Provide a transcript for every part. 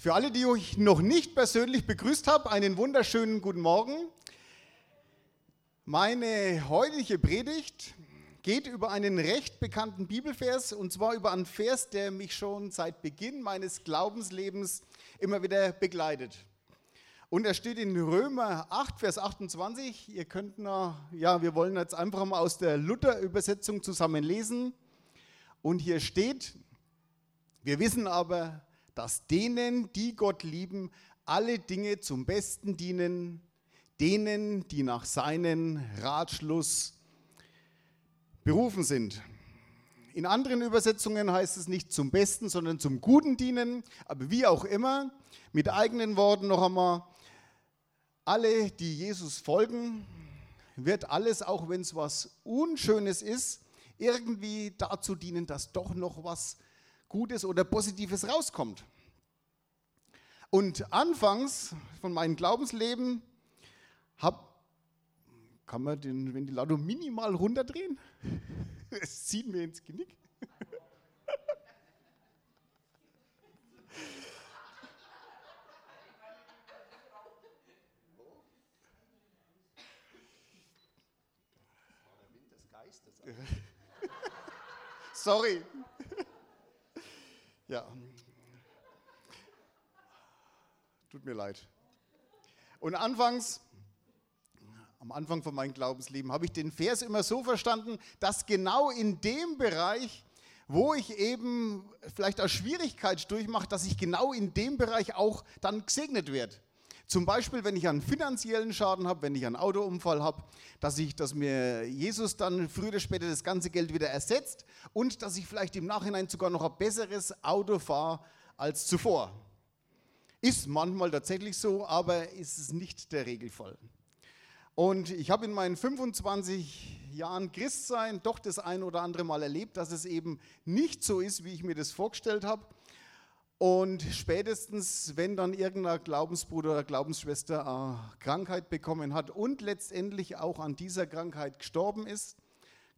Für alle, die ich noch nicht persönlich begrüßt habe, einen wunderschönen guten Morgen. Meine heutige Predigt geht über einen recht bekannten Bibelvers und zwar über einen Vers, der mich schon seit Beginn meines Glaubenslebens immer wieder begleitet. Und er steht in Römer 8, Vers 28. Ihr könnt noch, ja, wir wollen jetzt einfach mal aus der Luther-Übersetzung zusammen lesen. Und hier steht, wir wissen aber, dass denen, die Gott lieben, alle Dinge zum Besten dienen, denen, die nach seinem Ratschluss berufen sind. In anderen Übersetzungen heißt es nicht zum Besten, sondern zum Guten dienen. Aber wie auch immer, mit eigenen Worten noch einmal, alle, die Jesus folgen, wird alles, auch wenn es was Unschönes ist, irgendwie dazu dienen, dass doch noch was Gutes oder Positives rauskommt. Und anfangs von meinem Glaubensleben hab, kann man den Ventilator minimal runterdrehen? Es zieht mir ins Genick. Sorry. Ja. Tut mir leid. Und anfangs, am Anfang von meinem Glaubensleben, habe ich den Vers immer so verstanden, dass genau in dem Bereich, wo ich eben vielleicht auch Schwierigkeit durchmache, dass ich genau in dem Bereich auch dann gesegnet werde. Zum Beispiel, wenn ich einen finanziellen Schaden habe, wenn ich einen Autounfall habe, dass, ich, dass mir Jesus dann früher oder später das ganze Geld wieder ersetzt und dass ich vielleicht im Nachhinein sogar noch ein besseres Auto fahre als zuvor. Ist manchmal tatsächlich so, aber ist es nicht der Regelfall. Und ich habe in meinen 25 Jahren Christsein doch das ein oder andere Mal erlebt, dass es eben nicht so ist, wie ich mir das vorgestellt habe. Und spätestens, wenn dann irgendein Glaubensbruder oder Glaubensschwester eine Krankheit bekommen hat und letztendlich auch an dieser Krankheit gestorben ist,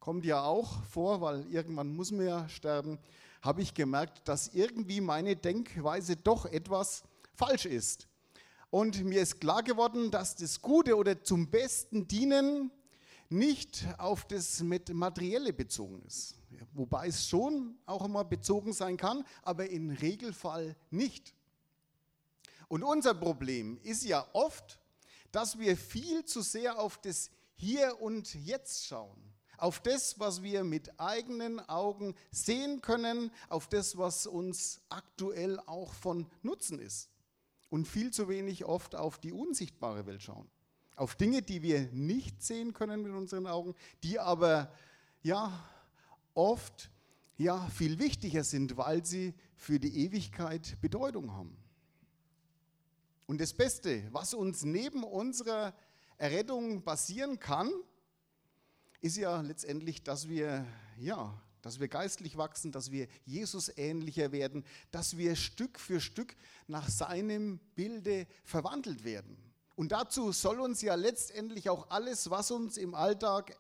kommt ja auch vor, weil irgendwann muss man ja sterben, habe ich gemerkt, dass irgendwie meine Denkweise doch etwas falsch ist. Und mir ist klar geworden, dass das Gute oder zum Besten dienen nicht auf das Materielle bezogen ist. Wobei es schon auch immer bezogen sein kann, aber im Regelfall nicht. Und unser Problem ist ja oft, dass wir viel zu sehr auf das Hier und Jetzt schauen. Auf das, was wir mit eigenen Augen sehen können, auf das, was uns aktuell auch von Nutzen ist. Und viel zu wenig oft auf die unsichtbare Welt schauen. Auf Dinge, die wir nicht sehen können mit unseren Augen, die aber ja oft ja viel wichtiger sind, weil sie für die Ewigkeit Bedeutung haben. Und das Beste, was uns neben unserer Errettung passieren kann, ist ja letztendlich, dass wir ja, dass wir geistlich wachsen, dass wir Jesus ähnlicher werden, dass wir Stück für Stück nach seinem Bilde verwandelt werden. Und dazu soll uns ja letztendlich auch alles, was uns im Alltag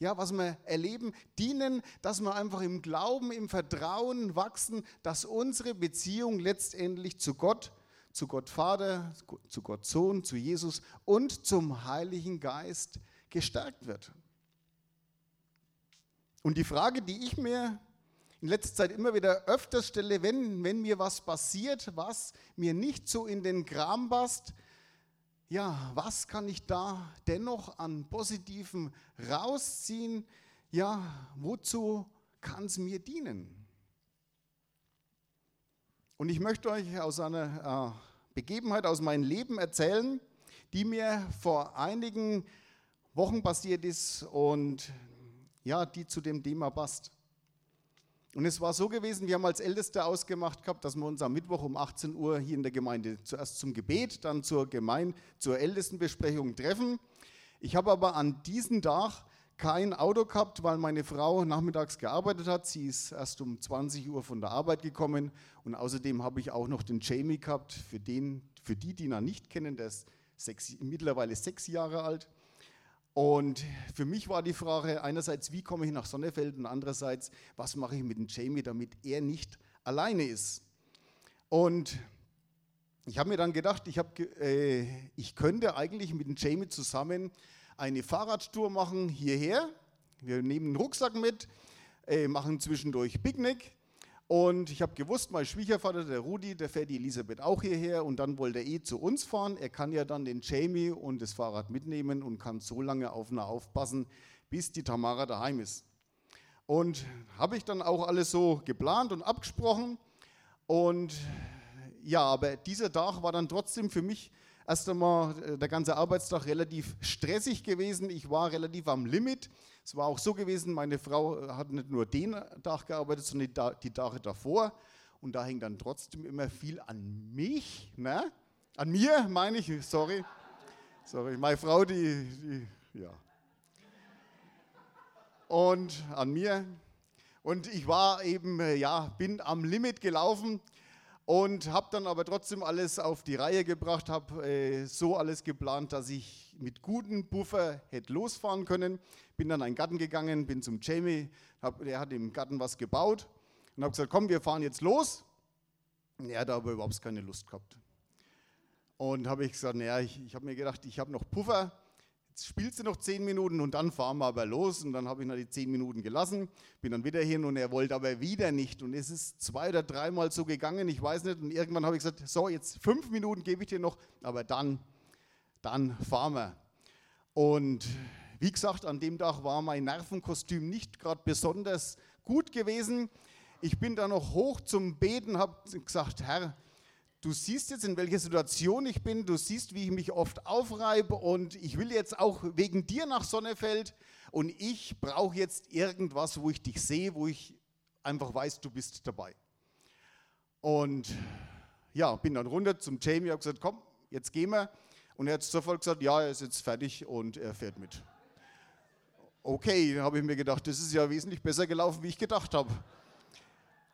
ja, was wir erleben, dienen, dass wir einfach im Glauben, im Vertrauen wachsen, dass unsere Beziehung letztendlich zu Gott, zu Gott Vater, zu Gott Sohn, zu Jesus und zum Heiligen Geist gestärkt wird. Und die Frage, die ich mir in letzter Zeit immer wieder öfters stelle, wenn, wenn mir was passiert, was mir nicht so in den Kram passt, ja, was kann ich da dennoch an Positiven rausziehen? Ja, wozu kann es mir dienen? Und ich möchte euch aus einer äh, Begebenheit aus meinem Leben erzählen, die mir vor einigen Wochen passiert ist und ja, die zu dem Thema passt. Und es war so gewesen, wir haben als Älteste ausgemacht gehabt, dass wir uns am Mittwoch um 18 Uhr hier in der Gemeinde zuerst zum Gebet, dann zur, Gemeinde, zur Ältestenbesprechung treffen. Ich habe aber an diesem Tag kein Auto gehabt, weil meine Frau nachmittags gearbeitet hat. Sie ist erst um 20 Uhr von der Arbeit gekommen. Und außerdem habe ich auch noch den Jamie gehabt, für, den, für die, die ihn nicht kennen, der ist sechs, mittlerweile sechs Jahre alt. Und für mich war die Frage einerseits, wie komme ich nach Sonnefeld und andererseits, was mache ich mit dem Jamie, damit er nicht alleine ist. Und ich habe mir dann gedacht, ich, hab, äh, ich könnte eigentlich mit dem Jamie zusammen eine Fahrradtour machen hierher. Wir nehmen einen Rucksack mit, äh, machen zwischendurch Picknick. Und ich habe gewusst, mein Schwiegervater, der Rudi, der fährt die Elisabeth auch hierher und dann wollte er eh zu uns fahren. Er kann ja dann den Jamie und das Fahrrad mitnehmen und kann so lange auf ihn aufpassen, bis die Tamara daheim ist. Und habe ich dann auch alles so geplant und abgesprochen. Und ja, aber dieser Tag war dann trotzdem für mich erst einmal äh, der ganze Arbeitstag relativ stressig gewesen. Ich war relativ am Limit. Es war auch so gewesen, meine Frau äh, hat nicht nur den Tag gearbeitet, sondern die Tage davor. Und da hängt dann trotzdem immer viel an mich, ne? An mir, meine ich, sorry. Sorry, meine Frau, die, die ja. Und an mir. Und ich war eben, äh, ja, bin am Limit gelaufen und habe dann aber trotzdem alles auf die Reihe gebracht, habe äh, so alles geplant, dass ich mit gutem Buffer hätte losfahren können. Bin dann in den Garten gegangen, bin zum Jamie, hab, der hat im Garten was gebaut und habe gesagt, komm, wir fahren jetzt los. Und er hat aber überhaupt keine Lust gehabt. Und habe ich gesagt, naja, ich, ich habe mir gedacht, ich habe noch Puffer, spielst du noch zehn Minuten und dann fahren wir aber los. Und dann habe ich noch die zehn Minuten gelassen, bin dann wieder hin und er wollte aber wieder nicht. Und es ist zwei oder dreimal so gegangen, ich weiß nicht. Und irgendwann habe ich gesagt, so, jetzt fünf Minuten gebe ich dir noch, aber dann, dann fahren wir. Und wie gesagt, an dem Tag war mein Nervenkostüm nicht gerade besonders gut gewesen. Ich bin dann noch hoch zum Beten, habe gesagt, Herr, du siehst jetzt, in welcher Situation ich bin, du siehst, wie ich mich oft aufreibe und ich will jetzt auch wegen dir nach Sonnefeld und ich brauche jetzt irgendwas, wo ich dich sehe, wo ich einfach weiß, du bist dabei. Und ja, bin dann runter zum Jamie, habe gesagt, komm, jetzt gehen wir. Und er hat sofort gesagt, ja, er ist jetzt fertig und er fährt mit. Okay, habe ich mir gedacht, das ist ja wesentlich besser gelaufen, wie ich gedacht habe.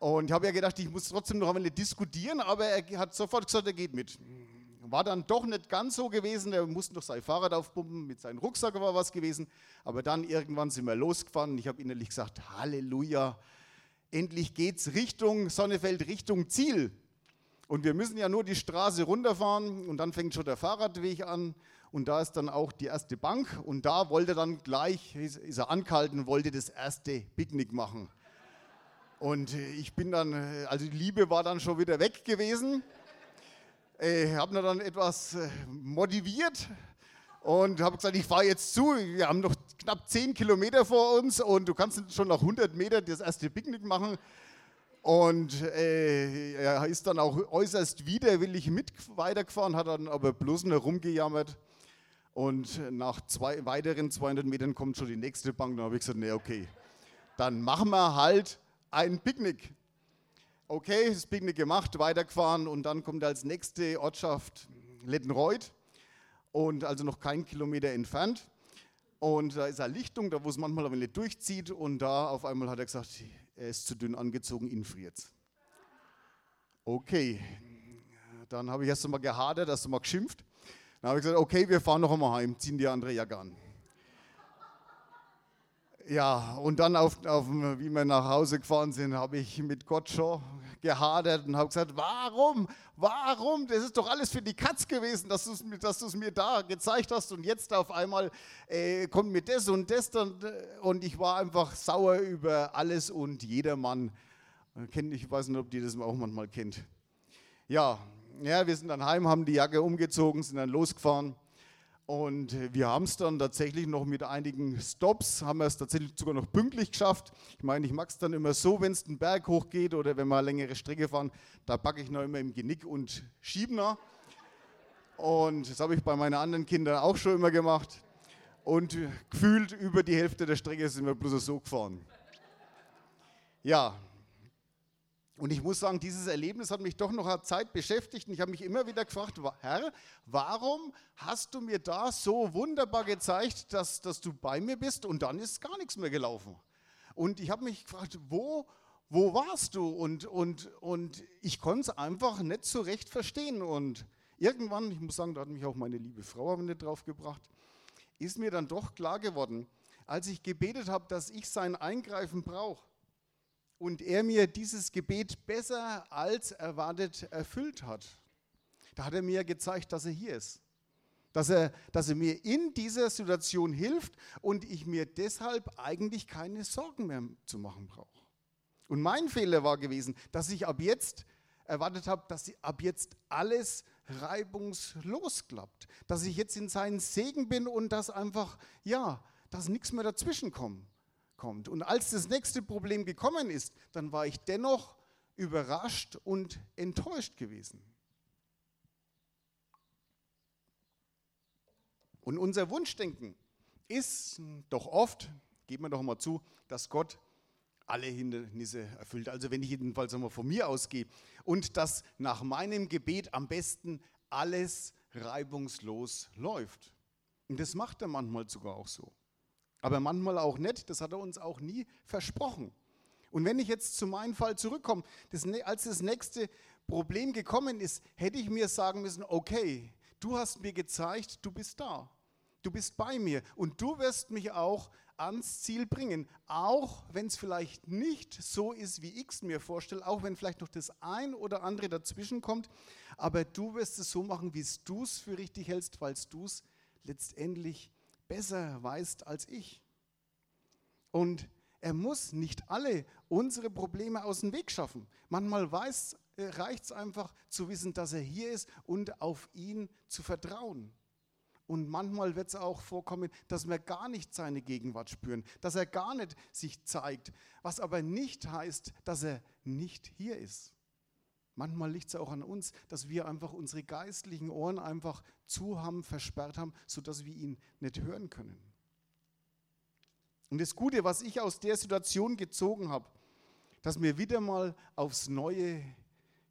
Und ich habe ja gedacht, ich muss trotzdem noch einmal diskutieren, aber er hat sofort gesagt, er geht mit. War dann doch nicht ganz so gewesen, er musste noch sein Fahrrad aufpumpen, mit seinem Rucksack war was gewesen. Aber dann irgendwann sind wir losgefahren und ich habe innerlich gesagt, Halleluja, endlich geht's Richtung Sonnefeld, Richtung Ziel. Und wir müssen ja nur die Straße runterfahren und dann fängt schon der Fahrradweg an und da ist dann auch die erste Bank und da wollte dann gleich, ist er angehalten, wollte das erste Picknick machen. Und äh, ich bin dann, äh, also die Liebe war dann schon wieder weg gewesen. Ich äh, habe dann etwas motiviert und habe gesagt, ich fahre jetzt zu. Wir haben noch knapp 10 Kilometer vor uns und du kannst schon nach 100 Meter das erste Picknick machen. Und äh, er ist dann auch äußerst widerwillig mit weitergefahren, hat dann aber bloß nur rumgejammert. Und nach zwei weiteren 200 Metern kommt schon die nächste Bank. Dann habe ich gesagt, nee, okay, dann machen wir halt ein Picknick. Okay, das Picknick gemacht, weitergefahren und dann kommt als nächste Ortschaft Lettenreuth und also noch kein Kilometer entfernt. Und da ist eine Lichtung, da wo es manchmal ein wenig durchzieht und da auf einmal hat er gesagt, er ist zu dünn angezogen, ihn friert Okay, dann habe ich erst einmal gehadert, erst einmal geschimpft. Dann habe ich gesagt, okay, wir fahren noch einmal heim, ziehen die andere Jacke an. Ja, und dann, auf, auf, wie wir nach Hause gefahren sind, habe ich mit Gott schon gehadert und habe gesagt, warum, warum, das ist doch alles für die Katz gewesen, dass du es dass mir da gezeigt hast und jetzt auf einmal äh, kommt mir das und das und, und ich war einfach sauer über alles und jedermann. Ich weiß nicht, ob die das auch manchmal kennt. Ja, ja, wir sind dann heim, haben die Jacke umgezogen, sind dann losgefahren und wir haben es dann tatsächlich noch mit einigen Stops, haben wir es tatsächlich sogar noch pünktlich geschafft. Ich meine, ich mag es dann immer so, wenn es den Berg hochgeht oder wenn wir eine längere Strecke fahren, da packe ich noch immer im Genick und schiebe noch. Und das habe ich bei meinen anderen Kindern auch schon immer gemacht. Und gefühlt über die Hälfte der Strecke sind wir bloß so gefahren. Ja, und ich muss sagen, dieses Erlebnis hat mich doch noch eine Zeit beschäftigt und ich habe mich immer wieder gefragt, Herr, warum hast du mir da so wunderbar gezeigt, dass, dass du bei mir bist und dann ist gar nichts mehr gelaufen. Und ich habe mich gefragt, wo, wo warst du? Und, und, und ich konnte es einfach nicht so recht verstehen. Und irgendwann, ich muss sagen, da hat mich auch meine liebe Frau nicht drauf gebracht, ist mir dann doch klar geworden, als ich gebetet habe, dass ich sein Eingreifen brauche und er mir dieses Gebet besser als erwartet erfüllt hat. Da hat er mir gezeigt, dass er hier ist. Dass er, dass er mir in dieser Situation hilft und ich mir deshalb eigentlich keine Sorgen mehr zu machen brauche. Und mein Fehler war gewesen, dass ich ab jetzt erwartet habe, dass ab jetzt alles reibungslos klappt. Dass ich jetzt in seinen Segen bin und dass einfach, ja, dass nichts mehr dazwischen kommt. Und als das nächste Problem gekommen ist, dann war ich dennoch überrascht und enttäuscht gewesen. Und unser Wunschdenken ist doch oft, geben wir doch mal zu, dass Gott alle Hindernisse erfüllt. Also wenn ich jedenfalls einmal von mir ausgehe und dass nach meinem Gebet am besten alles reibungslos läuft. Und das macht er manchmal sogar auch so. Aber manchmal auch nicht, das hat er uns auch nie versprochen. Und wenn ich jetzt zu meinem Fall zurückkomme, das, als das nächste Problem gekommen ist, hätte ich mir sagen müssen, okay, du hast mir gezeigt, du bist da. Du bist bei mir und du wirst mich auch ans Ziel bringen, auch wenn es vielleicht nicht so ist, wie ich es mir vorstelle, auch wenn vielleicht noch das ein oder andere dazwischen kommt, aber du wirst es so machen, wie du es für richtig hältst, weil du es letztendlich besser weißt als ich. Und er muss nicht alle unsere Probleme aus dem Weg schaffen. Manchmal äh, reicht es einfach zu wissen, dass er hier ist und auf ihn zu vertrauen. Und manchmal wird es auch vorkommen, dass wir gar nicht seine Gegenwart spüren, dass er gar nicht sich zeigt, was aber nicht heißt, dass er nicht hier ist. Manchmal liegt es auch an uns, dass wir einfach unsere geistlichen Ohren einfach zu haben, versperrt haben, sodass wir ihn nicht hören können. Und das Gute, was ich aus der Situation gezogen habe, dass mir wieder mal aufs Neue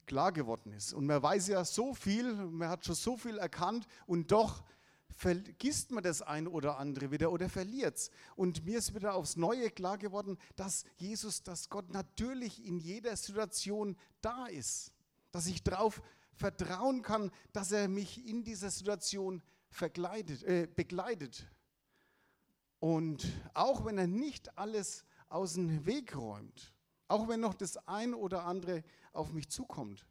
klar geworden ist. Und man weiß ja so viel, man hat schon so viel erkannt und doch vergisst man das ein oder andere wieder oder verliert es. Und mir ist wieder aufs Neue klar geworden, dass Jesus, dass Gott natürlich in jeder Situation da ist. Dass ich darauf vertrauen kann, dass er mich in dieser Situation äh, begleitet. Und auch wenn er nicht alles aus dem Weg räumt, auch wenn noch das ein oder andere auf mich zukommt,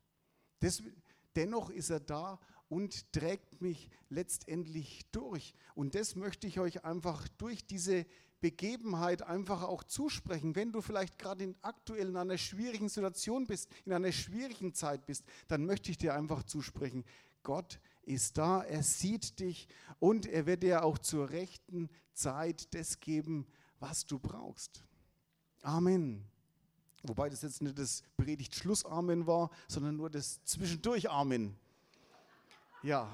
das, dennoch ist er da und trägt mich letztendlich durch. Und das möchte ich euch einfach durch diese Begebenheit einfach auch zusprechen. Wenn du vielleicht gerade aktuell in einer schwierigen Situation bist, in einer schwierigen Zeit bist, dann möchte ich dir einfach zusprechen, Gott ist da, er sieht dich und er wird dir auch zur rechten Zeit das geben, was du brauchst. Amen. Wobei das jetzt nicht das Predigt-Schluss-Amen war, sondern nur das Zwischendurch-Amen. Ja.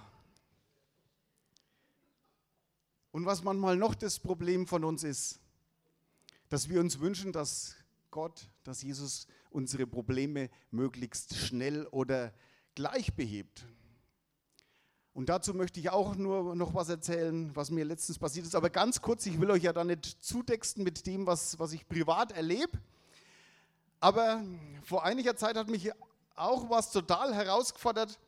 Und was manchmal noch das Problem von uns ist, dass wir uns wünschen, dass Gott, dass Jesus unsere Probleme möglichst schnell oder gleich behebt. Und dazu möchte ich auch nur noch was erzählen, was mir letztens passiert ist. Aber ganz kurz, ich will euch ja da nicht zutexten mit dem, was, was ich privat erlebe. Aber vor einiger Zeit hat mich auch was total herausgefordert.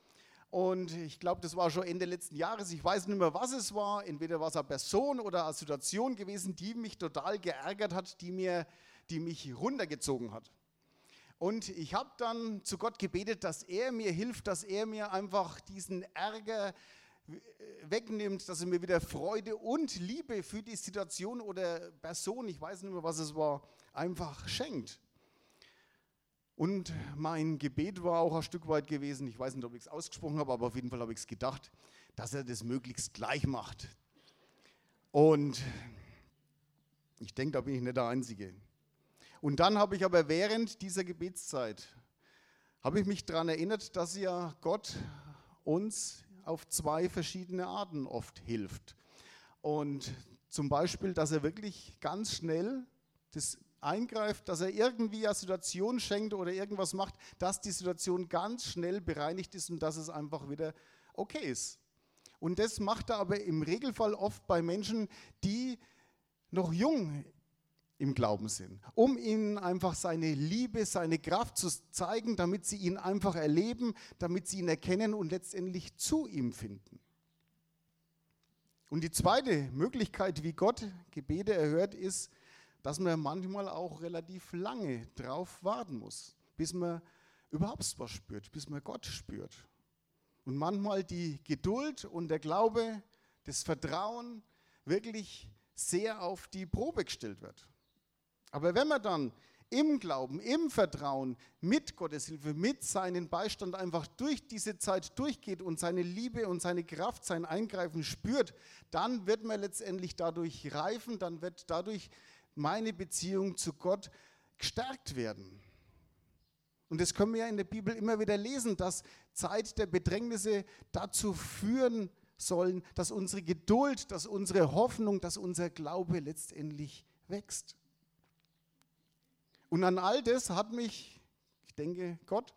Und ich glaube, das war schon Ende letzten Jahres. Ich weiß nicht mehr, was es war. Entweder war es eine Person oder eine Situation gewesen, die mich total geärgert hat, die, mir, die mich runtergezogen hat. Und ich habe dann zu Gott gebetet, dass er mir hilft, dass er mir einfach diesen Ärger wegnimmt, dass er mir wieder Freude und Liebe für die Situation oder Person, ich weiß nicht mehr, was es war, einfach schenkt. Und mein Gebet war auch ein Stück weit gewesen, ich weiß nicht, ob ich es ausgesprochen habe, aber auf jeden Fall habe ich es gedacht, dass er das möglichst gleich macht. Und ich denke, da bin ich nicht der Einzige. Und dann habe ich aber während dieser Gebetszeit, habe ich mich daran erinnert, dass ja Gott uns auf zwei verschiedene Arten oft hilft. Und zum Beispiel, dass er wirklich ganz schnell das eingreift, dass er irgendwie eine Situation schenkt oder irgendwas macht, dass die Situation ganz schnell bereinigt ist und dass es einfach wieder okay ist. Und das macht er aber im Regelfall oft bei Menschen, die noch jung im Glauben sind, um ihnen einfach seine Liebe, seine Kraft zu zeigen, damit sie ihn einfach erleben, damit sie ihn erkennen und letztendlich zu ihm finden. Und die zweite Möglichkeit, wie Gott Gebete erhört, ist, dass man manchmal auch relativ lange drauf warten muss, bis man überhaupt was spürt, bis man Gott spürt. und manchmal die Geduld und der Glaube, das Vertrauen wirklich sehr auf die Probe gestellt wird. Aber wenn man dann im Glauben, im Vertrauen, mit Gottes Hilfe, mit seinem Beistand einfach durch diese Zeit durchgeht und seine Liebe und seine Kraft, sein Eingreifen spürt, dann wird man letztendlich dadurch reifen, dann wird dadurch meine Beziehung zu Gott gestärkt werden. Und das können wir ja in der Bibel immer wieder lesen, dass Zeit der Bedrängnisse dazu führen sollen, dass unsere Geduld, dass unsere Hoffnung, dass unser Glaube letztendlich wächst. Und an all das hat mich, ich denke, Gott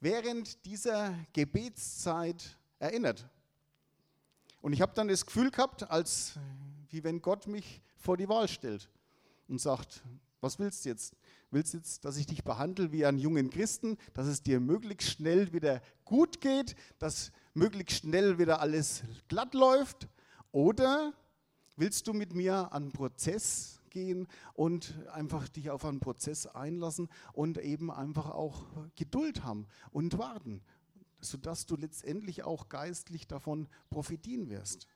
während dieser Gebetszeit erinnert. Und ich habe dann das Gefühl gehabt, als wie wenn Gott mich vor die Wahl stellt und sagt, was willst du jetzt? Willst du jetzt, dass ich dich behandle wie einen jungen Christen, dass es dir möglichst schnell wieder gut geht, dass möglichst schnell wieder alles glatt läuft? Oder willst du mit mir einen Prozess gehen und einfach dich auf einen Prozess einlassen und eben einfach auch Geduld haben und warten, sodass du letztendlich auch geistlich davon profitieren wirst.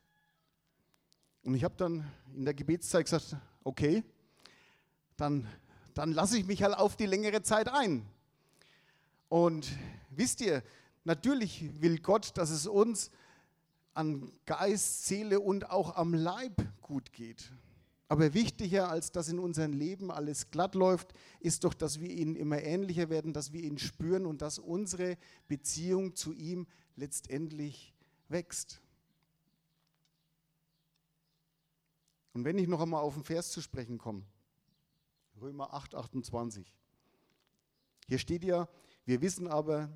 Und ich habe dann in der Gebetszeit gesagt, okay, dann, dann lasse ich mich halt auf die längere Zeit ein. Und wisst ihr, natürlich will Gott, dass es uns an Geist, Seele und auch am Leib gut geht. Aber wichtiger, als dass in unserem Leben alles glatt läuft, ist doch, dass wir ihn immer ähnlicher werden, dass wir ihn spüren und dass unsere Beziehung zu ihm letztendlich wächst. Und wenn ich noch einmal auf den Vers zu sprechen komme, Römer 8, 28. Hier steht ja, wir wissen aber,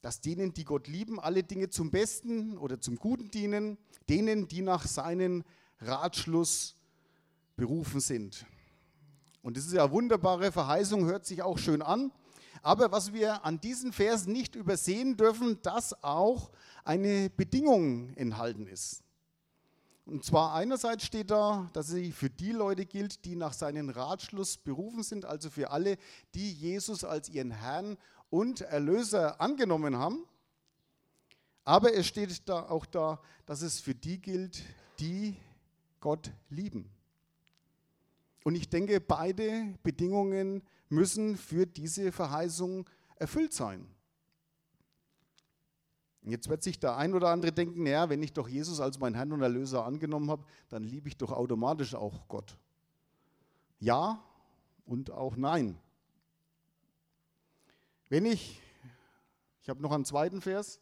dass denen, die Gott lieben, alle Dinge zum Besten oder zum Guten dienen, denen, die nach seinem Ratschluss berufen sind. Und das ist ja eine wunderbare Verheißung, hört sich auch schön an. Aber was wir an diesen Versen nicht übersehen dürfen, dass auch eine Bedingung enthalten ist. Und zwar einerseits steht da, dass sie für die Leute gilt, die nach seinem Ratschluss berufen sind, also für alle, die Jesus als ihren Herrn und Erlöser angenommen haben. Aber es steht da auch da, dass es für die gilt, die Gott lieben. Und ich denke, beide Bedingungen müssen für diese Verheißung erfüllt sein. Jetzt wird sich der ein oder andere denken, naja, wenn ich doch Jesus als mein Herrn und Erlöser angenommen habe, dann liebe ich doch automatisch auch Gott. Ja und auch nein. Wenn ich, ich habe noch einen zweiten Vers,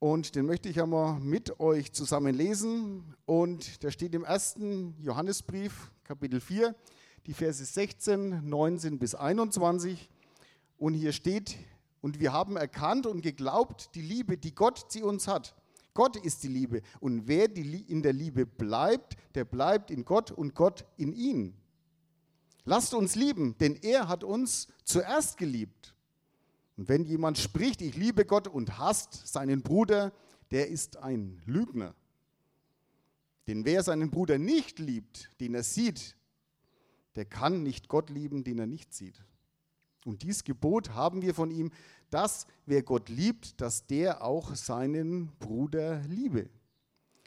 und den möchte ich einmal mit euch zusammen lesen. Und der steht im ersten Johannesbrief, Kapitel 4, die Verse 16, 19 bis 21. Und hier steht, und wir haben erkannt und geglaubt, die Liebe, die Gott zu uns hat. Gott ist die Liebe. Und wer in der Liebe bleibt, der bleibt in Gott und Gott in ihn. Lasst uns lieben, denn er hat uns zuerst geliebt. Und wenn jemand spricht, ich liebe Gott und hasst seinen Bruder, der ist ein Lügner. Denn wer seinen Bruder nicht liebt, den er sieht, der kann nicht Gott lieben, den er nicht sieht. Und dies Gebot haben wir von ihm, dass wer Gott liebt, dass der auch seinen Bruder liebe.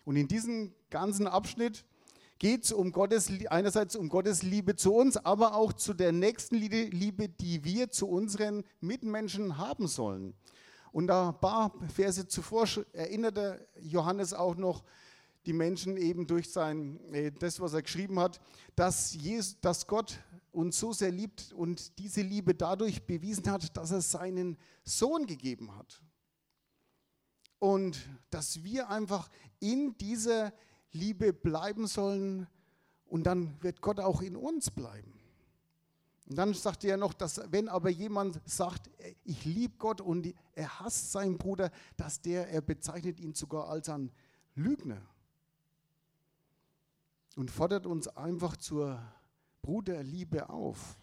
Und in diesem ganzen Abschnitt geht es um Gottes, einerseits um Gottes Liebe zu uns, aber auch zu der nächsten Liebe, die wir zu unseren Mitmenschen haben sollen. Und ein paar Verse zuvor erinnerte Johannes auch noch die Menschen eben durch sein, äh, das, was er geschrieben hat, dass, Jesus, dass Gott uns so sehr liebt und diese Liebe dadurch bewiesen hat, dass er seinen Sohn gegeben hat. Und dass wir einfach in dieser Liebe bleiben sollen und dann wird Gott auch in uns bleiben. Und dann sagt er noch, dass wenn aber jemand sagt, ich liebe Gott und er hasst seinen Bruder, dass der, er bezeichnet ihn sogar als ein Lügner. Und fordert uns einfach zur Bruderliebe auf.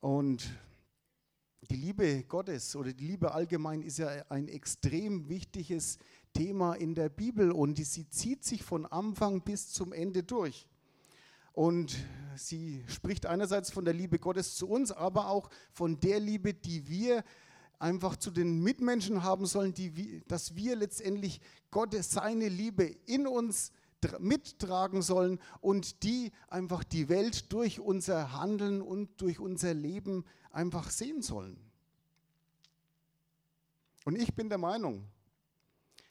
Und die Liebe Gottes oder die Liebe allgemein ist ja ein extrem wichtiges Thema in der Bibel und sie zieht sich von Anfang bis zum Ende durch. Und sie spricht einerseits von der Liebe Gottes zu uns, aber auch von der Liebe, die wir einfach zu den Mitmenschen haben sollen, die, dass wir letztendlich Gottes, seine Liebe in uns mittragen sollen und die einfach die Welt durch unser Handeln und durch unser Leben einfach sehen sollen. Und ich bin der Meinung,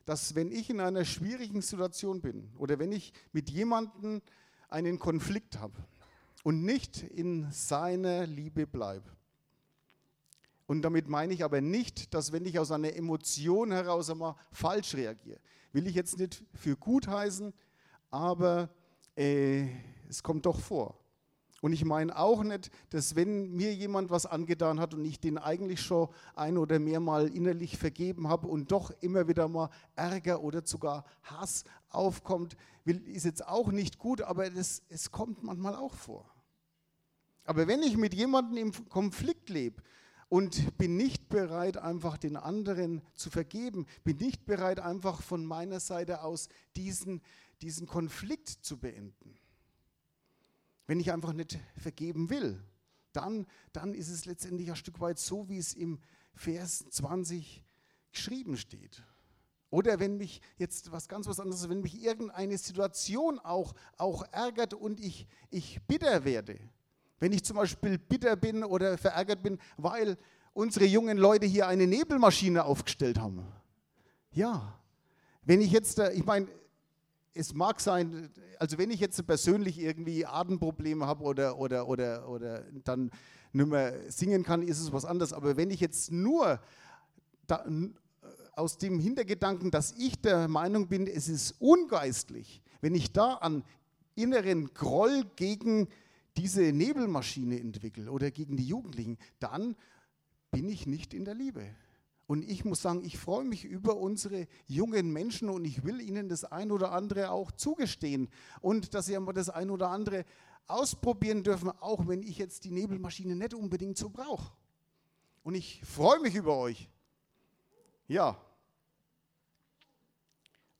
dass wenn ich in einer schwierigen Situation bin oder wenn ich mit jemandem einen Konflikt habe und nicht in seiner Liebe bleibe, und damit meine ich aber nicht, dass wenn ich aus einer Emotion heraus einmal falsch reagiere, will ich jetzt nicht für gut heißen, aber äh, es kommt doch vor. Und ich meine auch nicht, dass wenn mir jemand was angetan hat und ich den eigentlich schon ein oder mehrmal innerlich vergeben habe und doch immer wieder mal Ärger oder sogar Hass aufkommt, ist jetzt auch nicht gut, aber das, es kommt manchmal auch vor. Aber wenn ich mit jemandem im Konflikt lebe und bin nicht bereit, einfach den anderen zu vergeben, bin nicht bereit, einfach von meiner Seite aus diesen, diesen Konflikt zu beenden. Wenn ich einfach nicht vergeben will, dann, dann ist es letztendlich ein Stück weit so, wie es im Vers 20 geschrieben steht. Oder wenn mich jetzt was ganz was anderes, wenn mich irgendeine Situation auch, auch ärgert und ich, ich bitter werde, wenn ich zum Beispiel bitter bin oder verärgert bin, weil unsere jungen Leute hier eine Nebelmaschine aufgestellt haben. Ja, wenn ich jetzt, ich meine, es mag sein, also wenn ich jetzt persönlich irgendwie Atemprobleme habe oder, oder, oder, oder dann nicht mehr singen kann, ist es was anderes. Aber wenn ich jetzt nur da, aus dem Hintergedanken, dass ich der Meinung bin, es ist ungeistlich, wenn ich da an inneren Groll gegen diese Nebelmaschine entwickle oder gegen die Jugendlichen, dann bin ich nicht in der Liebe. Und ich muss sagen, ich freue mich über unsere jungen Menschen und ich will ihnen das ein oder andere auch zugestehen und dass sie einmal das ein oder andere ausprobieren dürfen, auch wenn ich jetzt die Nebelmaschine nicht unbedingt so brauche. Und ich freue mich über euch. Ja.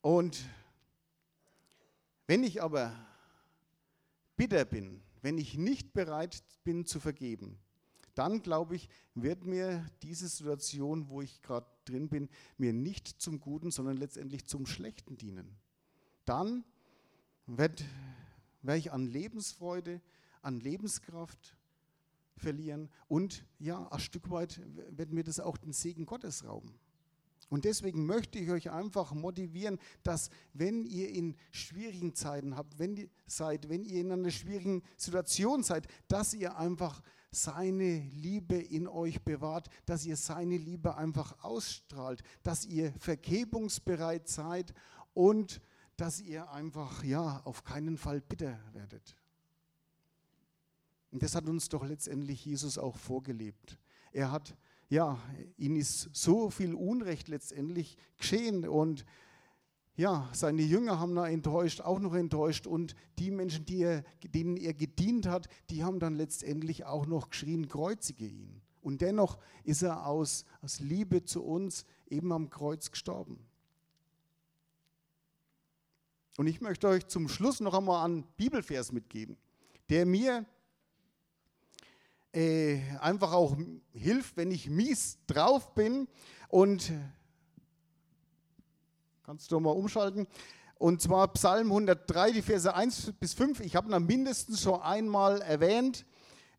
Und wenn ich aber bitter bin, wenn ich nicht bereit bin zu vergeben, dann glaube ich, wird mir diese Situation, wo ich gerade drin bin, mir nicht zum Guten, sondern letztendlich zum Schlechten dienen. Dann werde werd ich an Lebensfreude, an Lebenskraft verlieren und ja, ein Stück weit wird mir das auch den Segen Gottes rauben. Und deswegen möchte ich euch einfach motivieren, dass wenn ihr in schwierigen Zeiten habt, wenn ihr seid, wenn ihr in einer schwierigen Situation seid, dass ihr einfach seine Liebe in euch bewahrt, dass ihr seine Liebe einfach ausstrahlt, dass ihr vergebungsbereit seid und dass ihr einfach ja auf keinen Fall bitter werdet. Und das hat uns doch letztendlich Jesus auch vorgelebt. Er hat ja, ihnen ist so viel Unrecht letztendlich geschehen und ja, seine Jünger haben da enttäuscht, auch noch enttäuscht und die Menschen, die er, denen er gedient hat, die haben dann letztendlich auch noch geschrien, kreuzige ihn. Und dennoch ist er aus, aus Liebe zu uns eben am Kreuz gestorben. Und ich möchte euch zum Schluss noch einmal einen Bibelvers mitgeben, der mir äh, einfach auch hilft, wenn ich mies drauf bin. Und kannst du mal umschalten. Und zwar Psalm 103, die Verse 1 bis 5. Ich habe ihn mindestens schon einmal erwähnt,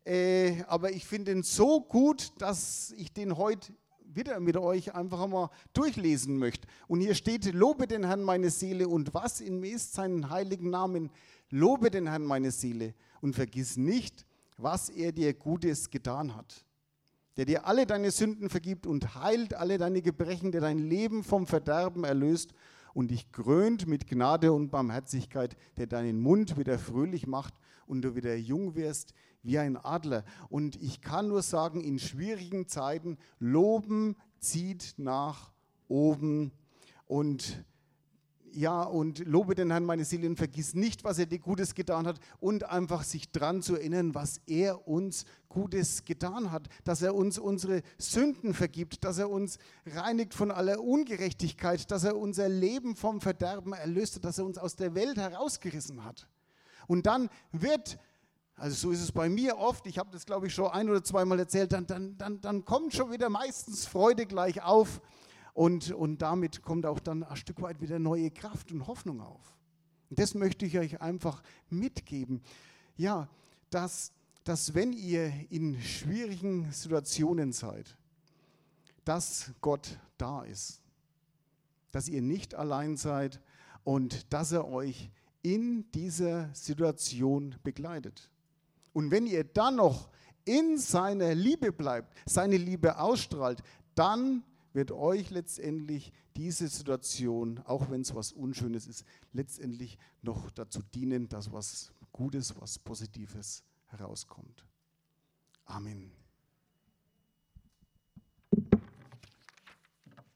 äh, aber ich finde ihn so gut, dass ich den heute wieder mit euch einfach mal durchlesen möchte. Und hier steht, lobe den Herrn meine Seele und was in mir ist seinen heiligen Namen. Lobe den Herrn meine Seele und vergiss nicht, was er dir Gutes getan hat. Der dir alle deine Sünden vergibt und heilt alle deine Gebrechen, der dein Leben vom Verderben erlöst und dich krönt mit Gnade und Barmherzigkeit, der deinen Mund wieder fröhlich macht und du wieder jung wirst wie ein Adler. Und ich kann nur sagen, in schwierigen Zeiten, loben zieht nach oben. Und ja, und lobe den Herrn meine Seele und vergiss nicht, was er dir Gutes getan hat und einfach sich dran zu erinnern, was er uns Gutes getan hat, dass er uns unsere Sünden vergibt, dass er uns reinigt von aller Ungerechtigkeit, dass er unser Leben vom Verderben erlöst hat, dass er uns aus der Welt herausgerissen hat. Und dann wird also so ist es bei mir oft, ich habe das glaube ich schon ein oder zweimal erzählt, dann, dann, dann, dann kommt schon wieder meistens Freude gleich auf und, und damit kommt auch dann ein Stück weit wieder neue Kraft und Hoffnung auf. Und das möchte ich euch einfach mitgeben. Ja, dass, dass wenn ihr in schwierigen Situationen seid, dass Gott da ist, dass ihr nicht allein seid und dass er euch in dieser Situation begleitet. Und wenn ihr dann noch in seiner Liebe bleibt, seine Liebe ausstrahlt, dann wird euch letztendlich diese Situation, auch wenn es was Unschönes ist, letztendlich noch dazu dienen, dass was Gutes, was Positives herauskommt. Amen.